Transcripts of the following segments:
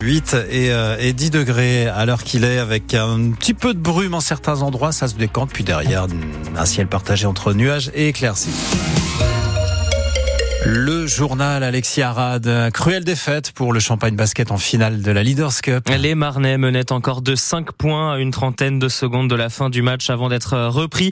8 et, euh, et 10 degrés à l'heure qu'il est avec un petit peu de brume en certains endroits, ça se décante, puis derrière un ciel partagé entre nuages et éclaircies. Le journal Alexis Arad, cruelle défaite pour le Champagne Basket en finale de la Leaders Cup. Les Marnais menaient encore de 5 points à une trentaine de secondes de la fin du match avant d'être repris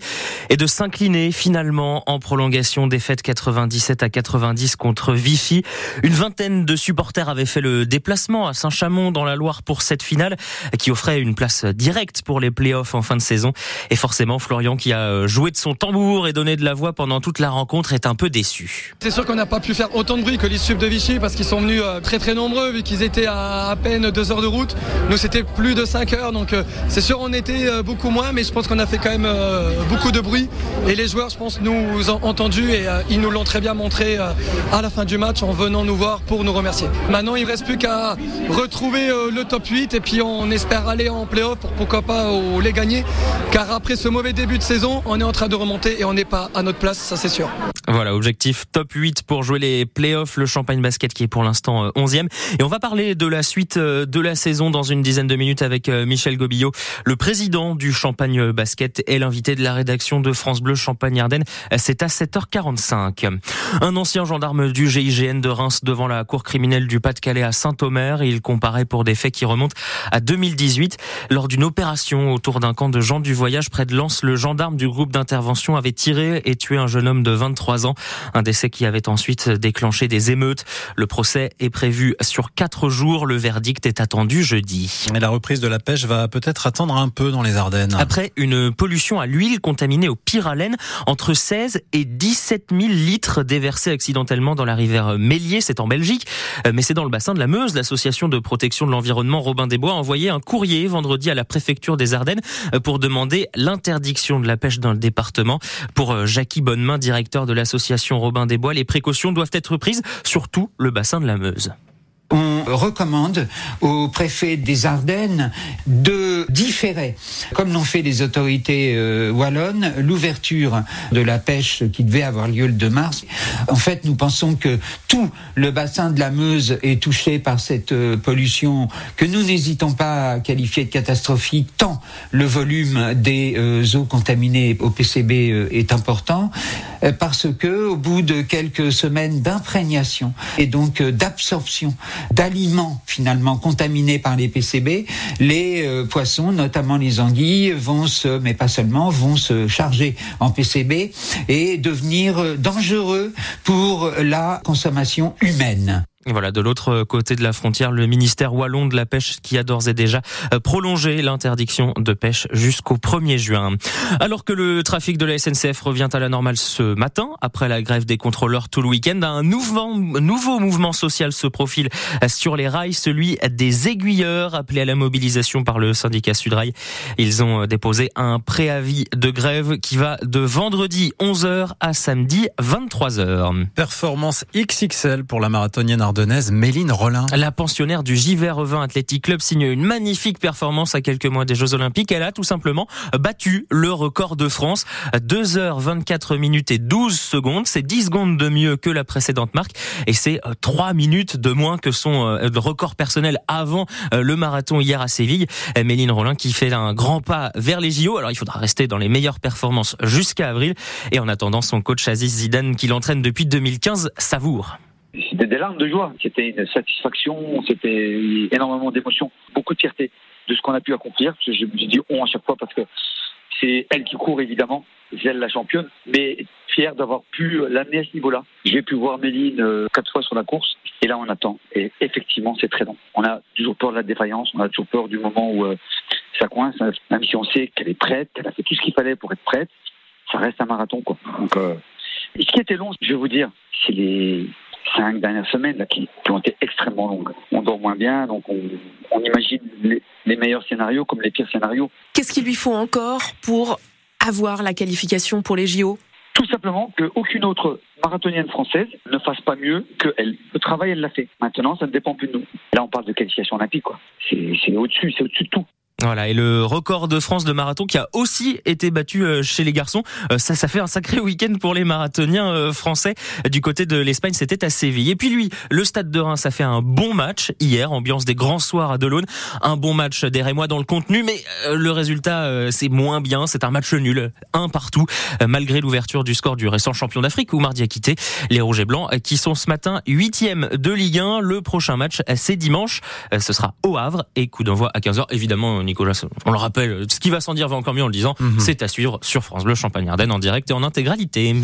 et de s'incliner finalement en prolongation défaite 97 à 90 contre Vichy. Une vingtaine de supporters avaient fait le déplacement à Saint-Chamond dans la Loire pour cette finale qui offrait une place directe pour les playoffs en fin de saison. Et forcément, Florian qui a joué de son tambour et donné de la voix pendant toute la rencontre est un peu déçu. C'est sûr qu'on a pas pu faire autant de bruit que les subs de Vichy parce qu'ils sont venus euh, très très nombreux vu qu'ils étaient à peine deux heures de route. Nous c'était plus de 5 heures donc euh, c'est sûr on était euh, beaucoup moins mais je pense qu'on a fait quand même beaucoup de bruit et les joueurs je pense nous ont entendu et ils nous l'ont très bien montré à la fin du match en venant nous voir pour nous remercier. Maintenant il ne reste plus qu'à retrouver le top 8 et puis on espère aller en playoff pour pourquoi pas les gagner car après ce mauvais début de saison on est en train de remonter et on n'est pas à notre place ça c'est sûr. Voilà objectif top 8 pour jouer les playoffs, le Champagne Basket qui est pour l'instant 11e. Euh, Et on va parler de la suite euh, de la saison dans une dizaine de minutes avec euh, Michel Gobillot, le président du Champagne Basket et l'invité de la rédaction de France Bleu Champagne-Ardenne. C'est à 7h45. Un ancien gendarme du GIGN de Reims devant la cour criminelle du Pas-de-Calais à Saint-Omer. Il comparaît pour des faits qui remontent à 2018. Lors d'une opération autour d'un camp de gens du voyage près de Lens, le gendarme du groupe d'intervention avait tiré et tué un jeune homme de 23 ans. Un décès qui avait ensuite déclencher des émeutes. Le procès est prévu sur quatre jours. Le verdict est attendu jeudi. Mais la reprise de la pêche va peut-être attendre un peu dans les Ardennes. Après une pollution à l'huile contaminée au pyralène, entre 16 et 17 000 litres déversés accidentellement dans la rivière Mélier, c'est en Belgique, mais c'est dans le bassin de la Meuse. L'association de protection de l'environnement Robin des Bois a envoyé un courrier vendredi à la préfecture des Ardennes pour demander l'interdiction de la pêche dans le département. Pour Jackie Bonnemain, directeur de l'association Robin des Bois, les précautions doivent être prises sur tout le bassin de la Meuse. On recommande au préfet des Ardennes de différer, comme l'ont fait les autorités euh, wallonnes, l'ouverture de la pêche qui devait avoir lieu le 2 mars. En fait, nous pensons que tout le bassin de la Meuse est touché par cette euh, pollution que nous n'hésitons pas à qualifier de catastrophique tant le volume des euh, eaux contaminées au PCB est important parce que au bout de quelques semaines d'imprégnation et donc d'absorption d'aliments finalement contaminés par les PCB, les euh, poissons, notamment les anguilles, vont se, mais pas seulement, vont se charger en PCB et devenir euh, dangereux pour la consommation humaine. Voilà, de l'autre côté de la frontière, le ministère wallon de la pêche qui a d'ores et déjà euh, prolongé l'interdiction de pêche jusqu'au 1er juin. Alors que le trafic de la SNCF revient à la normale ce matin, après la grève des contrôleurs tout le week-end, un nouveau, mouvement social se profile sur les rails, celui des aiguilleurs appelés à la mobilisation par le syndicat Sudrail. Ils ont déposé un préavis de grève qui va de vendredi 11h à samedi 23h. Performance XXL pour la marathonienne Méline Rollin. La pensionnaire du Giver 20 Athletic Club signe une magnifique performance à quelques mois des Jeux Olympiques. Elle a tout simplement battu le record de France. 2 h 24 minutes et 12 secondes. C'est 10 secondes de mieux que la précédente marque. Et c'est 3 minutes de moins que son euh, record personnel avant euh, le marathon hier à Séville. Méline Rollin qui fait un grand pas vers les JO. Alors il faudra rester dans les meilleures performances jusqu'à avril. Et en attendant, son coach Aziz Zidane qui l'entraîne depuis 2015 savoure. C'était des larmes de joie, c'était une satisfaction, c'était énormément d'émotions, beaucoup de fierté de ce qu'on a pu accomplir. Je, me dis on à chaque fois parce que c'est elle qui court évidemment, c'est elle la championne, mais fier d'avoir pu l'amener à ce niveau-là. J'ai pu voir Méline euh, quatre fois sur la course et là on attend. Et effectivement c'est très long. On a toujours peur de la défaillance, on a toujours peur du moment où euh, ça coince, même si on sait qu'elle est prête, qu'elle a fait tout ce qu'il fallait pour être prête, ça reste un marathon quoi. Donc euh, ce qui était long, je vais vous dire, c'est les cinq dernières semaines là, qui, qui, ont été extrêmement longues. On dort moins bien, donc on, on imagine les, les, meilleurs scénarios comme les pires scénarios. Qu'est-ce qu'il lui faut encore pour avoir la qualification pour les JO Tout simplement qu'aucune autre marathonienne française ne fasse pas mieux qu'elle. Le travail, elle l'a fait. Maintenant, ça ne dépend plus de nous. Là, on parle de qualification olympique, quoi. C'est au-dessus, c'est au-dessus de tout. Voilà, et le record de France de marathon qui a aussi été battu euh, chez les garçons. Euh, ça, ça fait un sacré week-end pour les marathoniens euh, français. Du côté de l'Espagne, c'était à Séville. Et puis lui, le Stade de Reims, ça fait un bon match hier, ambiance des grands soirs à Delaune. Un bon match des Rémois dans le contenu, mais le résultat, c'est moins bien. C'est un match nul, un partout, malgré l'ouverture du score du récent champion d'Afrique où mardi a quitté les Rouges et Blancs, qui sont ce matin huitième de Ligue 1. Le prochain match, c'est dimanche. Ce sera au Havre et coup d'envoi à 15h. Évidemment, Nicolas, on le rappelle, ce qui va sans dire va encore mieux en le disant, c'est à suivre sur France Bleu Champagne-Ardenne en direct et en intégralité.